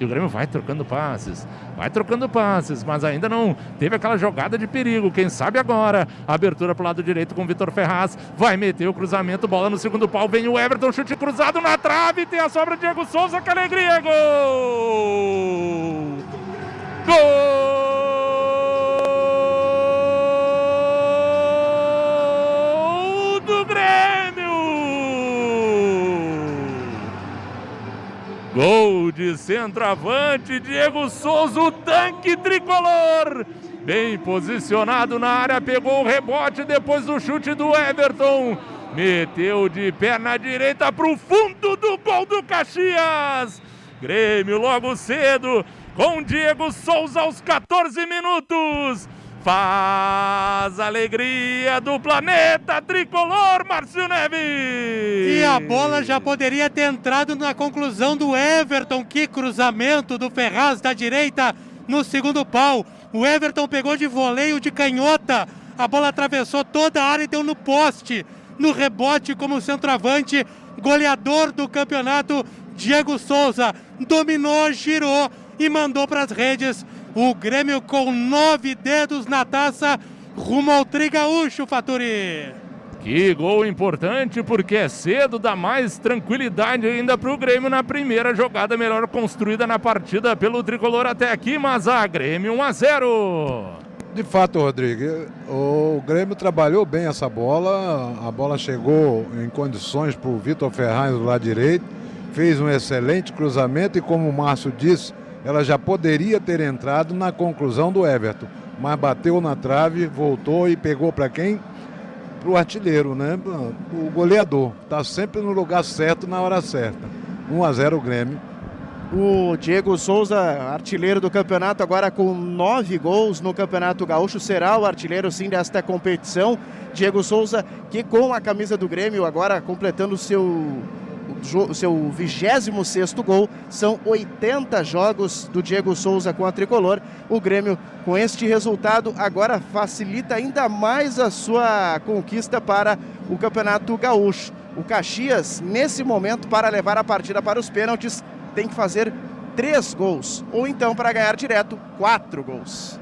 E o Grêmio vai trocando passes, vai trocando passes, mas ainda não teve aquela jogada de perigo. Quem sabe agora? Abertura pro lado direito com o Vitor Ferraz. Vai meter o cruzamento, bola no segundo pau. Vem o Everton, chute cruzado na trave. Tem a sobra Diego Souza, que alegria! Gol Gol de centroavante, Diego Souza, o tanque tricolor. Bem posicionado na área, pegou o rebote depois do chute do Everton. Meteu de perna direita para o fundo do gol do Caxias. Grêmio logo cedo com Diego Souza aos 14 minutos. Faz alegria do planeta tricolor, Márcio Neves! E a bola já poderia ter entrado na conclusão do Everton. Que cruzamento do Ferraz da direita no segundo pau. O Everton pegou de voleio de canhota. A bola atravessou toda a área e deu no poste. No rebote como centroavante, goleador do campeonato, Diego Souza dominou, girou e mandou para as redes. O Grêmio com nove dedos na taça, rumo ao Trigaúcho, Faturi. Que gol importante, porque é cedo, dá mais tranquilidade ainda para o Grêmio na primeira jogada melhor construída na partida pelo tricolor até aqui, mas a Grêmio 1 a 0. De fato, Rodrigo, o Grêmio trabalhou bem essa bola, a bola chegou em condições para o Vitor Ferraz do lado direito, fez um excelente cruzamento e, como o Márcio disse, ela já poderia ter entrado na conclusão do Everton, mas bateu na trave, voltou e pegou para quem? Para o artilheiro, né? O goleador. Está sempre no lugar certo na hora certa. 1 a 0 o Grêmio. O Diego Souza, artilheiro do campeonato, agora com nove gols no Campeonato Gaúcho, será o artilheiro sim desta competição. Diego Souza, que com a camisa do Grêmio, agora completando seu o seu 26 gol. São 80 jogos do Diego Souza com a tricolor. O Grêmio, com este resultado, agora facilita ainda mais a sua conquista para o Campeonato Gaúcho. O Caxias, nesse momento, para levar a partida para os pênaltis, tem que fazer três gols, ou então para ganhar direto, quatro gols.